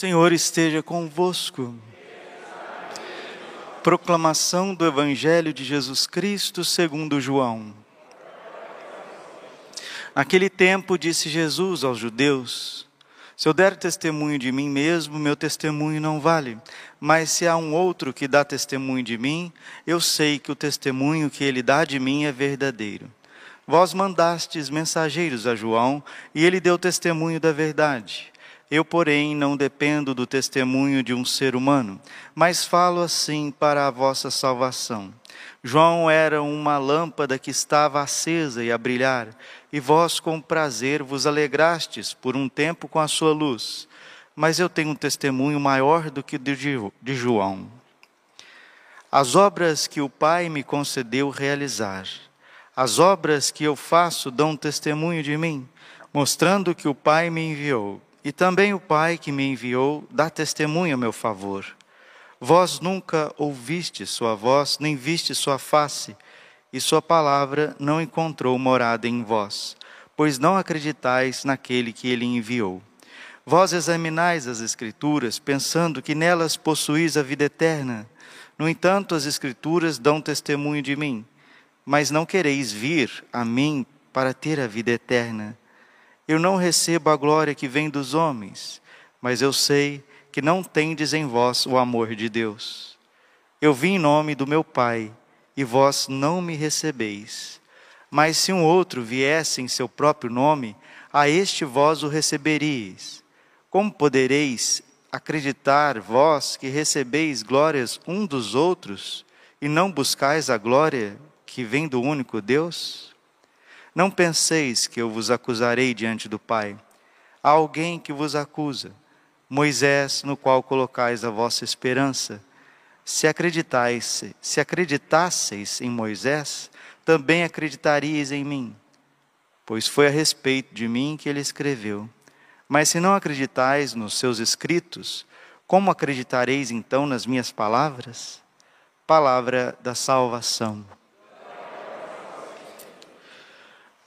Senhor esteja convosco. Proclamação do Evangelho de Jesus Cristo segundo João. Naquele tempo disse Jesus aos judeus: Se eu der testemunho de mim mesmo, meu testemunho não vale. Mas se há um outro que dá testemunho de mim, eu sei que o testemunho que ele dá de mim é verdadeiro. Vós mandastes mensageiros a João, e ele deu testemunho da verdade. Eu, porém, não dependo do testemunho de um ser humano, mas falo assim para a vossa salvação. João era uma lâmpada que estava acesa e a brilhar, e vós com prazer vos alegrastes por um tempo com a sua luz. Mas eu tenho um testemunho maior do que o de João. As obras que o Pai me concedeu realizar, as obras que eu faço dão testemunho de mim, mostrando que o Pai me enviou. E também o Pai que me enviou dá testemunho a meu favor. Vós nunca ouviste sua voz, nem viste sua face, e sua palavra não encontrou morada em vós, pois não acreditais naquele que ele enviou. Vós examinais as Escrituras, pensando que nelas possuís a vida eterna. No entanto, as Escrituras dão testemunho de mim, mas não quereis vir a mim para ter a vida eterna. Eu não recebo a glória que vem dos homens, mas eu sei que não tendes em vós o amor de Deus. Eu vim em nome do meu Pai, e vós não me recebeis. Mas se um outro viesse em seu próprio nome, a este vós o receberíeis. Como podereis acreditar vós que recebeis glórias um dos outros e não buscais a glória que vem do único Deus? Não penseis que eu vos acusarei diante do Pai. Há alguém que vos acusa, Moisés, no qual colocais a vossa esperança. Se acreditais, se acreditasseis em Moisés, também acreditaríeis em mim, pois foi a respeito de mim que ele escreveu. Mas se não acreditais nos seus escritos, como acreditareis então nas minhas palavras? Palavra da salvação.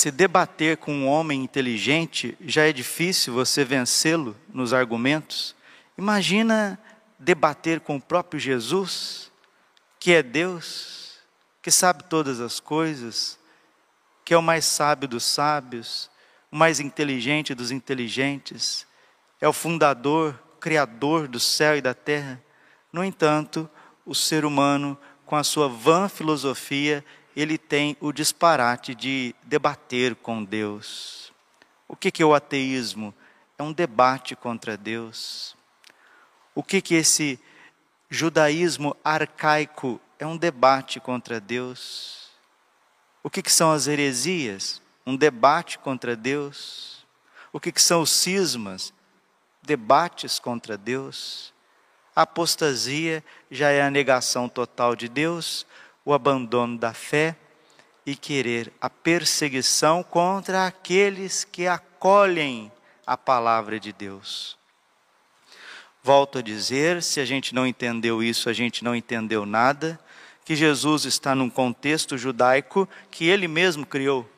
Se debater com um homem inteligente já é difícil você vencê-lo nos argumentos. Imagina debater com o próprio Jesus, que é Deus, que sabe todas as coisas, que é o mais sábio dos sábios, o mais inteligente dos inteligentes, é o fundador, criador do céu e da terra. No entanto, o ser humano, com a sua vã filosofia, ele tem o disparate de debater com Deus. O que, que é o ateísmo? É um debate contra Deus. O que, que esse judaísmo arcaico é um debate contra Deus? O que, que são as heresias? Um debate contra Deus. O que, que são os cismas? Debates contra Deus. A apostasia já é a negação total de Deus, o abandono da fé e querer a perseguição contra aqueles que acolhem a palavra de Deus. Volto a dizer, se a gente não entendeu isso, a gente não entendeu nada, que Jesus está num contexto judaico que ele mesmo criou.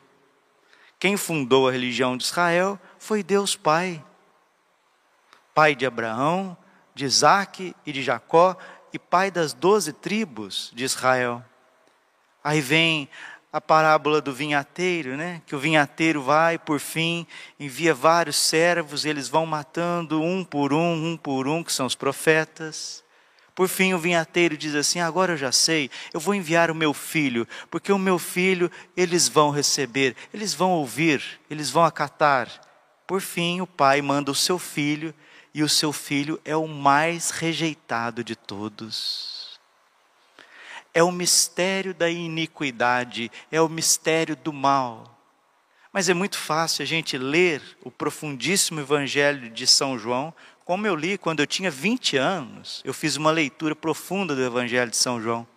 Quem fundou a religião de Israel foi Deus Pai. Pai de Abraão, de Isaac e de Jacó, e pai das doze tribos de Israel. Aí vem a parábola do vinhateiro, né? Que o vinhateiro vai, por fim, envia vários servos, eles vão matando um por um, um por um, que são os profetas. Por fim, o vinhateiro diz assim: Agora eu já sei, eu vou enviar o meu filho, porque o meu filho eles vão receber, eles vão ouvir, eles vão acatar. Por fim, o pai manda o seu filho, e o seu filho é o mais rejeitado de todos é o mistério da iniquidade, é o mistério do mal. Mas é muito fácil a gente ler o profundíssimo Evangelho de São João, como eu li quando eu tinha 20 anos. Eu fiz uma leitura profunda do Evangelho de São João.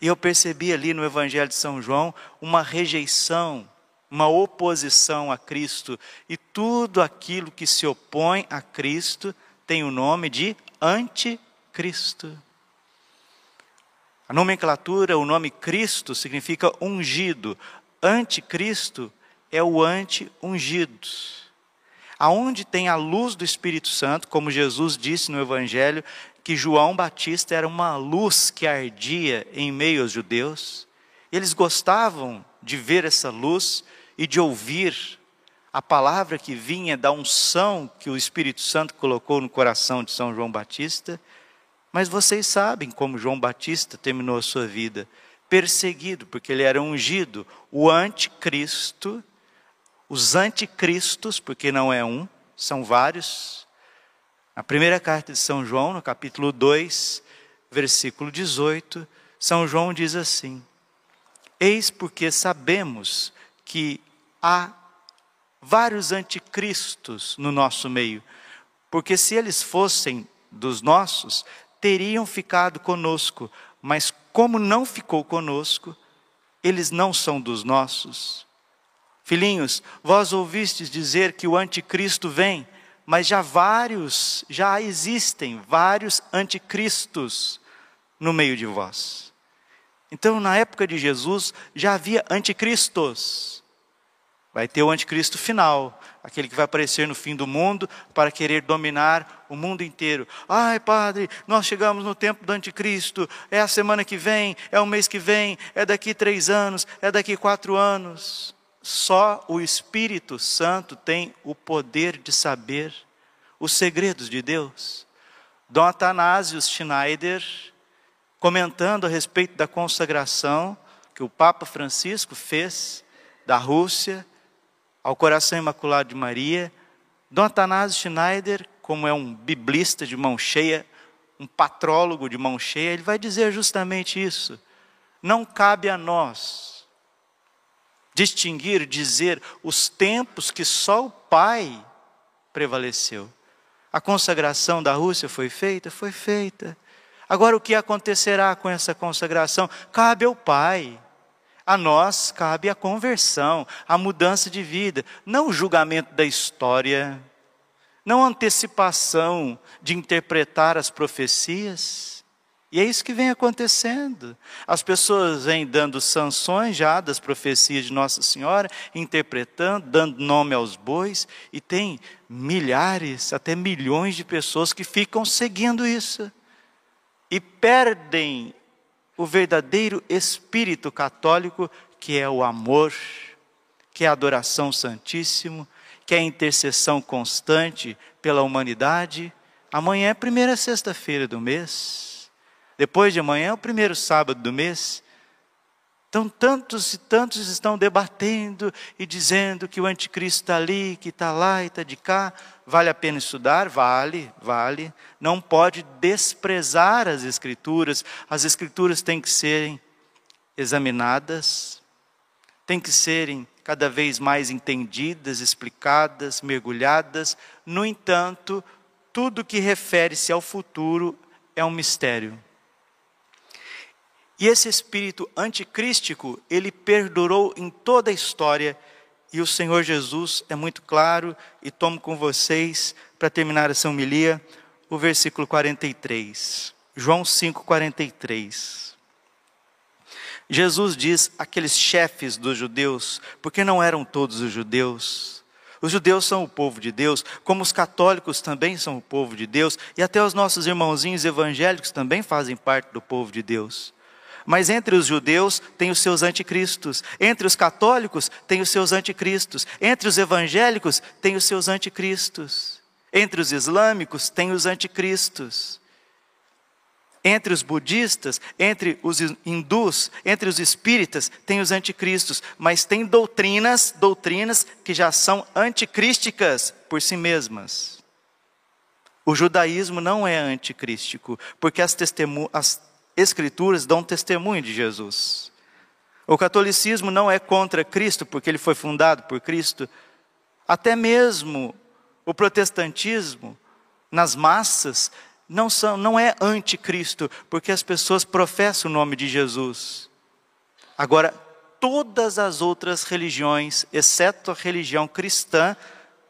E eu percebi ali no Evangelho de São João uma rejeição, uma oposição a Cristo. E tudo aquilo que se opõe a Cristo tem o nome de anticristo. A nomenclatura, o nome Cristo significa ungido. Anticristo é o anti-ungido. Aonde tem a luz do Espírito Santo, como Jesus disse no Evangelho, que João Batista era uma luz que ardia em meio aos judeus. Eles gostavam de ver essa luz e de ouvir a palavra que vinha da unção que o Espírito Santo colocou no coração de São João Batista. Mas vocês sabem como João Batista terminou a sua vida perseguido, porque ele era ungido, o anticristo, os anticristos, porque não é um, são vários. Na primeira carta de São João, no capítulo 2, versículo 18, São João diz assim: Eis porque sabemos que há vários anticristos no nosso meio, porque se eles fossem dos nossos, teriam ficado conosco, mas como não ficou conosco, eles não são dos nossos. Filhinhos, vós ouvistes dizer que o anticristo vem, mas já vários, já existem vários anticristos no meio de vós. Então, na época de Jesus, já havia anticristos. Vai ter o anticristo final, aquele que vai aparecer no fim do mundo para querer dominar o mundo inteiro. Ai, padre, nós chegamos no tempo do anticristo, é a semana que vem, é o mês que vem, é daqui três anos, é daqui quatro anos. Só o Espírito Santo tem o poder de saber os segredos de Deus. Dom Atanásio Schneider, comentando a respeito da consagração que o Papa Francisco fez da Rússia, ao coração imaculado de Maria. Dom Atanásio Schneider, como é um biblista de mão cheia, um patrólogo de mão cheia, ele vai dizer justamente isso. Não cabe a nós distinguir, dizer os tempos que só o Pai prevaleceu. A consagração da Rússia foi feita? Foi feita. Agora, o que acontecerá com essa consagração? Cabe ao Pai. A nós cabe a conversão, a mudança de vida, não o julgamento da história, não a antecipação de interpretar as profecias. E é isso que vem acontecendo. As pessoas vêm dando sanções já das profecias de Nossa Senhora, interpretando, dando nome aos bois, e tem milhares, até milhões de pessoas que ficam seguindo isso. E perdem o verdadeiro espírito católico, que é o amor, que é a adoração santíssimo, que é a intercessão constante pela humanidade. Amanhã é a primeira sexta-feira do mês. Depois de amanhã é o primeiro sábado do mês. Então, tantos e tantos estão debatendo e dizendo que o anticristo está ali, que está lá e está de cá. Vale a pena estudar? Vale, vale. Não pode desprezar as Escrituras. As Escrituras têm que serem examinadas, têm que serem cada vez mais entendidas, explicadas, mergulhadas. No entanto, tudo que refere-se ao futuro é um mistério. E esse espírito anticrístico, ele perdurou em toda a história, e o Senhor Jesus é muito claro, e tomo com vocês, para terminar essa homilia, o versículo 43. João 5, 43. Jesus diz aqueles chefes dos judeus, porque não eram todos os judeus, os judeus são o povo de Deus, como os católicos também são o povo de Deus, e até os nossos irmãozinhos evangélicos também fazem parte do povo de Deus. Mas entre os judeus tem os seus anticristos, entre os católicos tem os seus anticristos, entre os evangélicos tem os seus anticristos, entre os islâmicos tem os anticristos, entre os budistas, entre os hindus, entre os espíritas tem os anticristos, mas tem doutrinas, doutrinas que já são anticrísticas por si mesmas. O judaísmo não é anticrístico, porque as, testemunhas Escrituras dão testemunho de Jesus. O catolicismo não é contra Cristo, porque ele foi fundado por Cristo. Até mesmo o protestantismo, nas massas, não, são, não é anticristo, porque as pessoas professam o nome de Jesus. Agora, todas as outras religiões, exceto a religião cristã,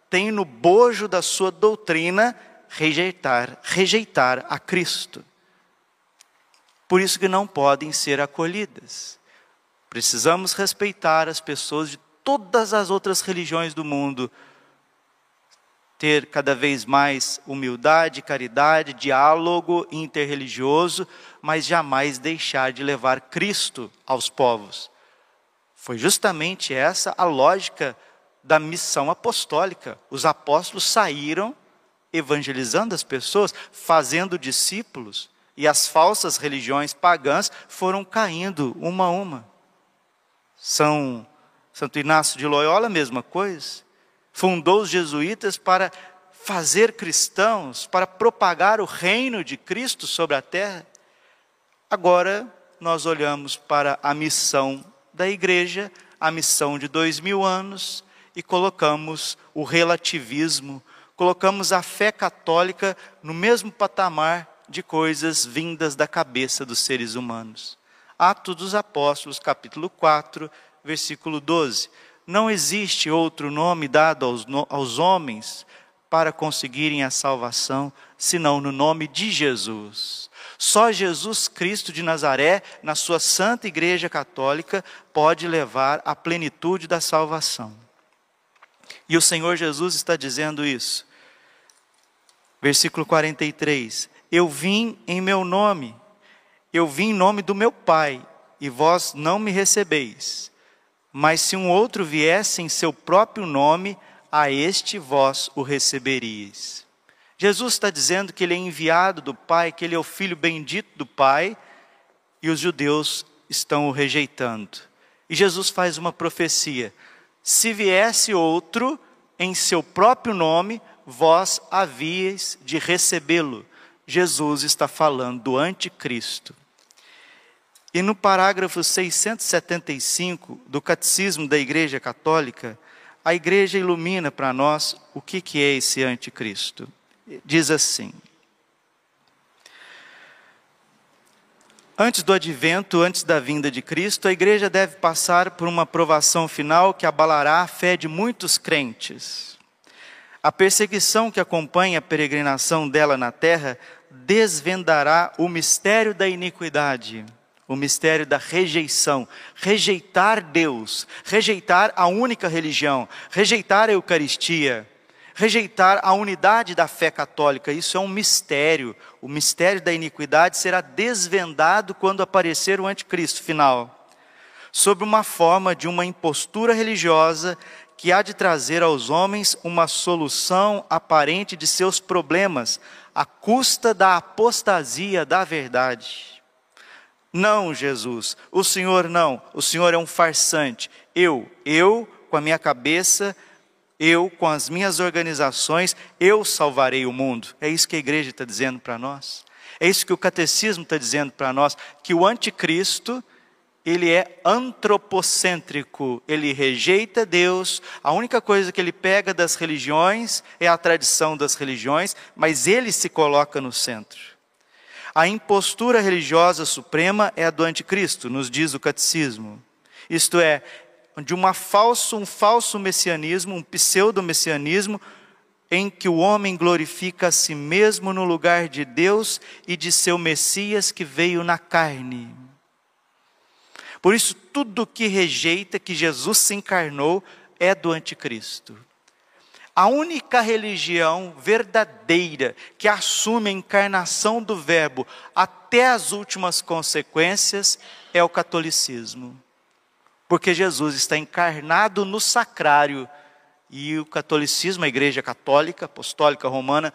têm no bojo da sua doutrina rejeitar, rejeitar a Cristo. Por isso que não podem ser acolhidas. Precisamos respeitar as pessoas de todas as outras religiões do mundo, ter cada vez mais humildade, caridade, diálogo interreligioso, mas jamais deixar de levar Cristo aos povos. Foi justamente essa a lógica da missão apostólica. Os apóstolos saíram evangelizando as pessoas, fazendo discípulos, e as falsas religiões pagãs foram caindo uma a uma. São Santo Inácio de Loyola, mesma coisa. Fundou os jesuítas para fazer cristãos, para propagar o reino de Cristo sobre a terra. Agora nós olhamos para a missão da igreja, a missão de dois mil anos, e colocamos o relativismo, colocamos a fé católica no mesmo patamar de coisas vindas da cabeça dos seres humanos. Atos dos Apóstolos, capítulo 4, versículo 12. Não existe outro nome dado aos, aos homens para conseguirem a salvação, senão no nome de Jesus. Só Jesus Cristo de Nazaré, na sua santa Igreja Católica, pode levar à plenitude da salvação. E o Senhor Jesus está dizendo isso. Versículo 43: Eu vim em meu nome, eu vim em nome do meu Pai, e vós não me recebeis. Mas se um outro viesse em seu próprio nome, a este vós o receberíeis. Jesus está dizendo que ele é enviado do Pai, que ele é o filho bendito do Pai, e os judeus estão o rejeitando. E Jesus faz uma profecia: se viesse outro em seu próprio nome, vós havíeis de recebê-lo. Jesus está falando do anticristo. E no parágrafo 675 do Catecismo da Igreja Católica, a igreja ilumina para nós o que, que é esse anticristo diz assim: Antes do advento, antes da vinda de Cristo, a igreja deve passar por uma provação final que abalará a fé de muitos crentes. A perseguição que acompanha a peregrinação dela na terra desvendará o mistério da iniquidade, o mistério da rejeição, rejeitar Deus, rejeitar a única religião, rejeitar a Eucaristia, rejeitar a unidade da fé católica. Isso é um mistério. O mistério da iniquidade será desvendado quando aparecer o anticristo final, sob uma forma de uma impostura religiosa que há de trazer aos homens uma solução aparente de seus problemas, à custa da apostasia da verdade. Não, Jesus, o Senhor não, o Senhor é um farsante. Eu, eu, com a minha cabeça, eu, com as minhas organizações, eu salvarei o mundo. É isso que a igreja está dizendo para nós. É isso que o catecismo está dizendo para nós, que o anticristo, ele é antropocêntrico, ele rejeita Deus, a única coisa que ele pega das religiões é a tradição das religiões, mas ele se coloca no centro. A impostura religiosa suprema é a do anticristo, nos diz o catecismo. Isto é, de uma falso, um falso messianismo, um pseudo-messianismo, em que o homem glorifica a si mesmo no lugar de Deus e de seu Messias que veio na carne. Por isso, tudo que rejeita que Jesus se encarnou é do anticristo. A única religião verdadeira que assume a encarnação do Verbo até as últimas consequências é o catolicismo porque Jesus está encarnado no sacrário e o catolicismo, a igreja católica, apostólica romana,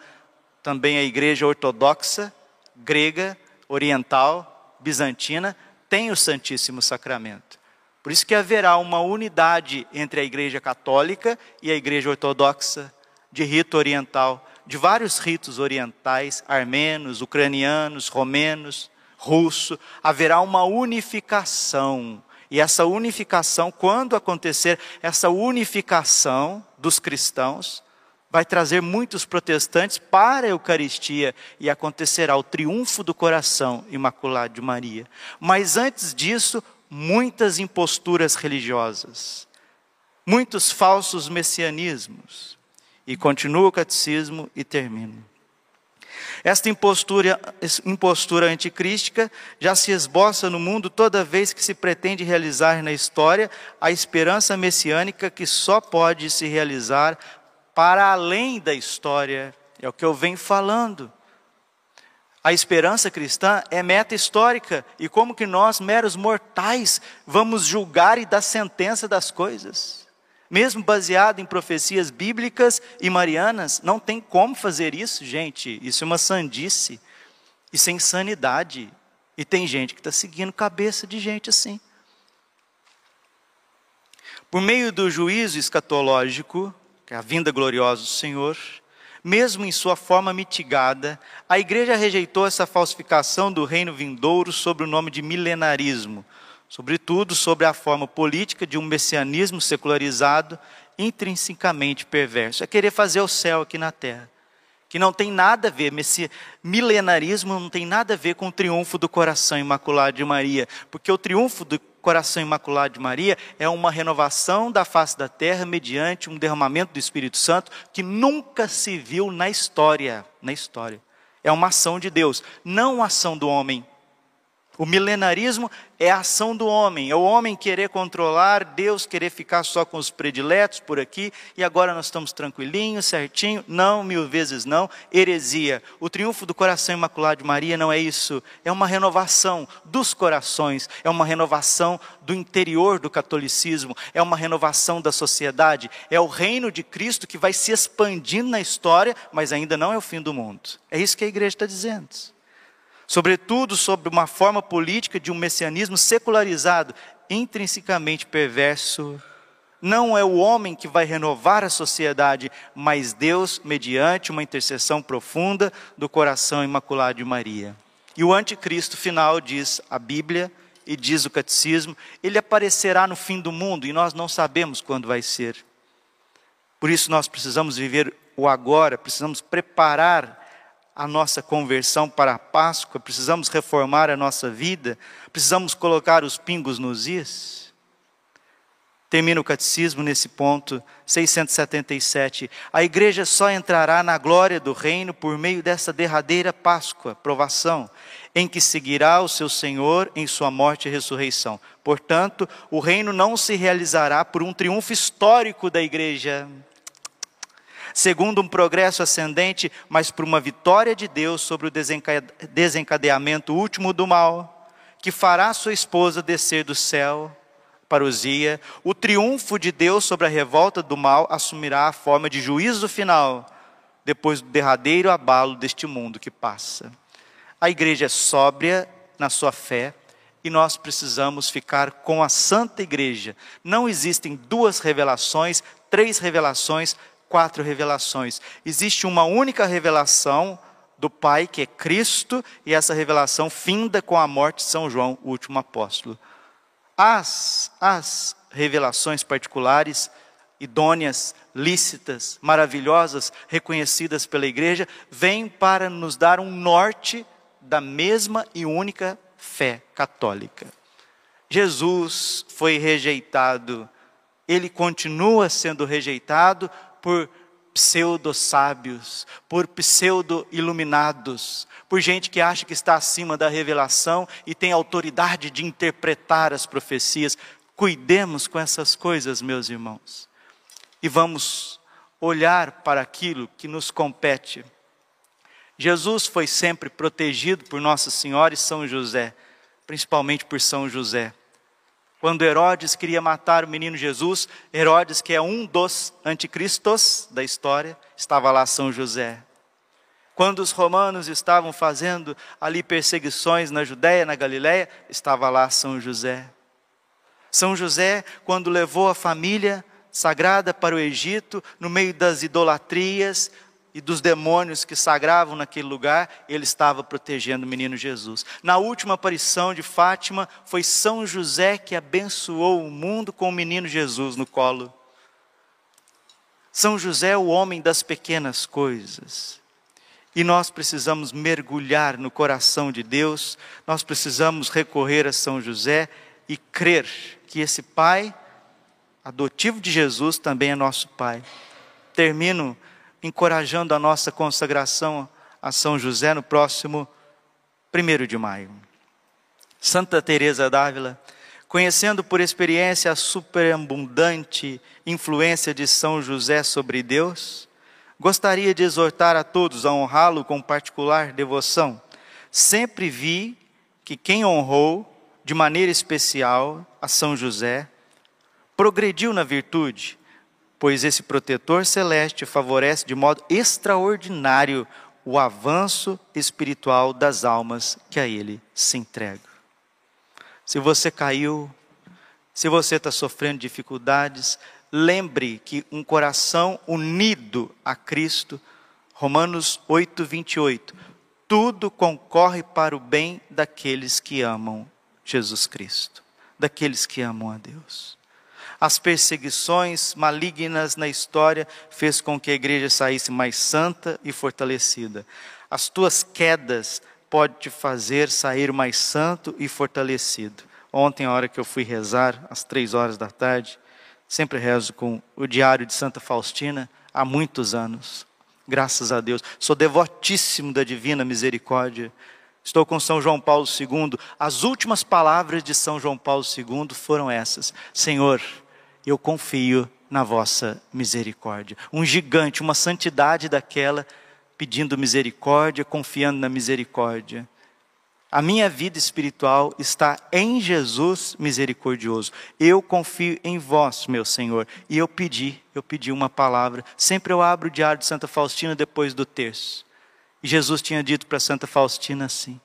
também a igreja ortodoxa, grega, oriental, bizantina, tem o Santíssimo Sacramento. Por isso que haverá uma unidade entre a igreja católica e a igreja ortodoxa, de rito oriental, de vários ritos orientais, armenos, ucranianos, romenos, russo, haverá uma unificação E essa unificação, quando acontecer essa unificação dos cristãos, vai trazer muitos protestantes para a Eucaristia e acontecerá o triunfo do coração imaculado de Maria. Mas antes disso, muitas imposturas religiosas, muitos falsos messianismos. E continua o catecismo e termina. Esta impostura, impostura anticrística já se esboça no mundo toda vez que se pretende realizar na história a esperança messiânica que só pode se realizar para além da história. É o que eu venho falando. A esperança cristã é meta histórica, e como que nós, meros mortais, vamos julgar e dar sentença das coisas? mesmo baseado em profecias bíblicas e marianas, não tem como fazer isso, gente. Isso é uma sandice, isso é insanidade. E tem gente que está seguindo cabeça de gente assim. Por meio do juízo escatológico, que é a vinda gloriosa do Senhor, mesmo em sua forma mitigada, a igreja rejeitou essa falsificação do reino vindouro sob o nome de milenarismo, sobretudo sobre a forma política de um messianismo secularizado, intrinsecamente perverso. É querer fazer o céu aqui na terra, que não tem nada a ver, milenarismo não tem nada a ver com o triunfo do coração imaculado de Maria, porque o triunfo do coração imaculado de Maria é uma renovação da face da terra mediante um derramamento do Espírito Santo que nunca se viu na história, na história. É uma ação de Deus, não uma ação do homem. O milenarismo é a ação do homem, é o homem querer controlar, Deus querer ficar só com os prediletos por aqui, e agora nós estamos tranquilinhos, certinho. Não, mil vezes não. Heresia. O triunfo do coração imaculado de Maria não é isso. É uma renovação dos corações, é uma renovação do interior do catolicismo, é uma renovação da sociedade, é o reino de Cristo que vai se expandindo na história, mas ainda não é o fim do mundo. É isso que a igreja está dizendo sobretudo sobre uma forma política de um messianismo secularizado, intrinsecamente perverso. Não é o homem que vai renovar a sociedade, mas Deus, mediante uma intercessão profunda do coração imaculado de Maria. E o anticristo final, diz a Bíblia e diz o catecismo, ele aparecerá no fim do mundo e nós não sabemos quando vai ser. Por isso nós precisamos viver o agora, precisamos preparar a nossa conversão para a Páscoa, precisamos reformar a nossa vida, precisamos colocar os pingos nos is. Termina o catecismo nesse ponto, 677. A igreja só entrará na glória do reino por meio dessa derradeira Páscoa, provação, em que seguirá o seu Senhor em sua morte e ressurreição. Portanto, o reino não se realizará por um triunfo histórico da igreja, segundo um progresso ascendente, mas por uma vitória de Deus sobre o desencadeamento último do mal, que fará sua esposa descer do céu, parousia, o triunfo de Deus sobre a revolta do mal assumirá a forma de juízo final, depois do derradeiro abalo deste mundo que passa. A igreja é sóbria na sua fé, e nós precisamos ficar com a Santa Igreja. Não existem duas revelações, três revelações, quatro revelações. Existe uma única revelação do Pai, que é Cristo, e essa revelação finda com a morte de São João, o último apóstolo. As, as revelações particulares, idôneas, lícitas, maravilhosas, reconhecidas pela igreja, vêm para nos dar um norte da mesma e única fé católica. Jesus foi rejeitado, ele continua sendo rejeitado por pseudo-sábios, por pseudo-iluminados, por gente que acha que está acima da revelação e tem autoridade de interpretar as profecias. Cuidemos com essas coisas, meus irmãos, e vamos olhar para aquilo que nos compete. Jesus foi sempre protegido por Nossa Senhora e São José, principalmente por São José. Quando Herodes queria matar o menino Jesus, Herodes, que é um dos anticristos da história, estava lá São José. Quando os romanos estavam fazendo ali perseguições na Judéia, na Galiléia, estava lá São José. São José, quando levou a família sagrada para o Egito, no meio das idolatrias, e dos demônios que sagravam naquele lugar, ele estava protegendo o menino Jesus. Na última aparição de Fátima, foi São José que abençoou o mundo com o menino Jesus no colo. São José é o homem das pequenas coisas. E nós precisamos mergulhar no coração de Deus, nós precisamos recorrer a São José e crer que esse Pai adotivo de Jesus também é nosso Pai. Termino encorajando a nossa consagração a São José no próximo 1 de maio. Santa Teresa d'Ávila, conhecendo por experiência a superabundante influência de São José sobre Deus, gostaria de exortar a todos a honrá-lo com particular devoção. Sempre vi que quem honrou de maneira especial a São José progrediu na virtude, pois esse protetor celeste favorece de modo extraordinário o avanço espiritual das almas que a ele se entregam. Se você caiu, se você está sofrendo dificuldades, lembre que um coração unido a Cristo, Romanos 8, 28, tudo concorre para o bem daqueles que amam Jesus Cristo, daqueles que amam a Deus as perseguições malignas na história fez com que a igreja saísse mais santa e fortalecida. As tuas quedas podem te fazer sair mais santo e fortalecido. Ontem, a hora que eu fui rezar, às três horas da tarde, sempre rezo com o diário de Santa Faustina há muitos anos. Graças a Deus. Sou devotíssimo da divina misericórdia. Estou com São João Paulo II. As últimas palavras de São João Paulo II foram essas: Senhor, eu confio na vossa misericórdia. Um gigante, uma santidade daquela, pedindo misericórdia, confiando na misericórdia. A minha vida espiritual está em Jesus misericordioso. Eu confio em vós, meu Senhor. E eu pedi, eu pedi uma palavra. Sempre eu abro o diário de Santa Faustina depois do terço. E Jesus tinha dito para Santa Faustina assim: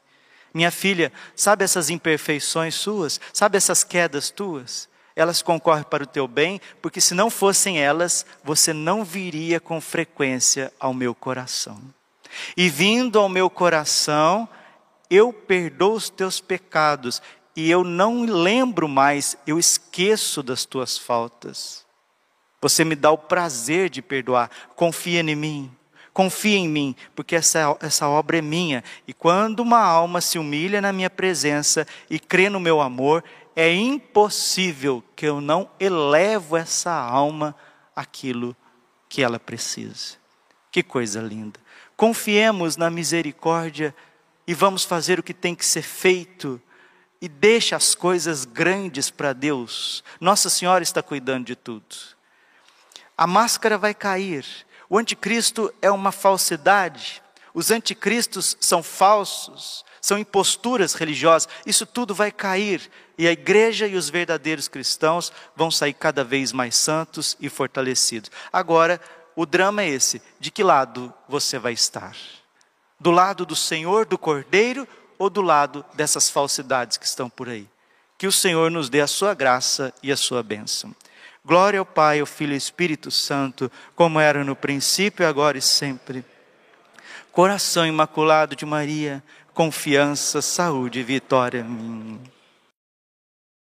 Minha filha, sabe essas imperfeições suas? Sabe essas quedas tuas? Elas concorrem para o teu bem, porque se não fossem elas, você não viria com frequência ao meu coração. E vindo ao meu coração, eu perdoo os teus pecados, e eu não lembro mais, eu esqueço das tuas faltas. Você me dá o prazer de perdoar, confia em mim. Confia em mim, porque essa, essa obra é minha. E quando uma alma se humilha na minha presença e crê no meu amor, é impossível que eu não elevo essa alma aquilo que ela precisa. Que coisa linda. Confiemos na misericórdia e vamos fazer o que tem que ser feito e deixa as coisas grandes para Deus. Nossa Senhora está cuidando de tudo. A máscara vai cair. O anticristo é uma falsidade. Os anticristos são falsos são imposturas religiosas, isso tudo vai cair e a igreja e os verdadeiros cristãos vão sair cada vez mais santos e fortalecidos. Agora, o drama é esse: de que lado você vai estar? Do lado do Senhor, do Cordeiro, ou do lado dessas falsidades que estão por aí? Que o Senhor nos dê a sua graça e a sua bênção. Glória ao Pai, ao Filho e ao Espírito Santo, como era no princípio, agora e sempre. Coração imaculado de Maria, confiança, saúde e vitória.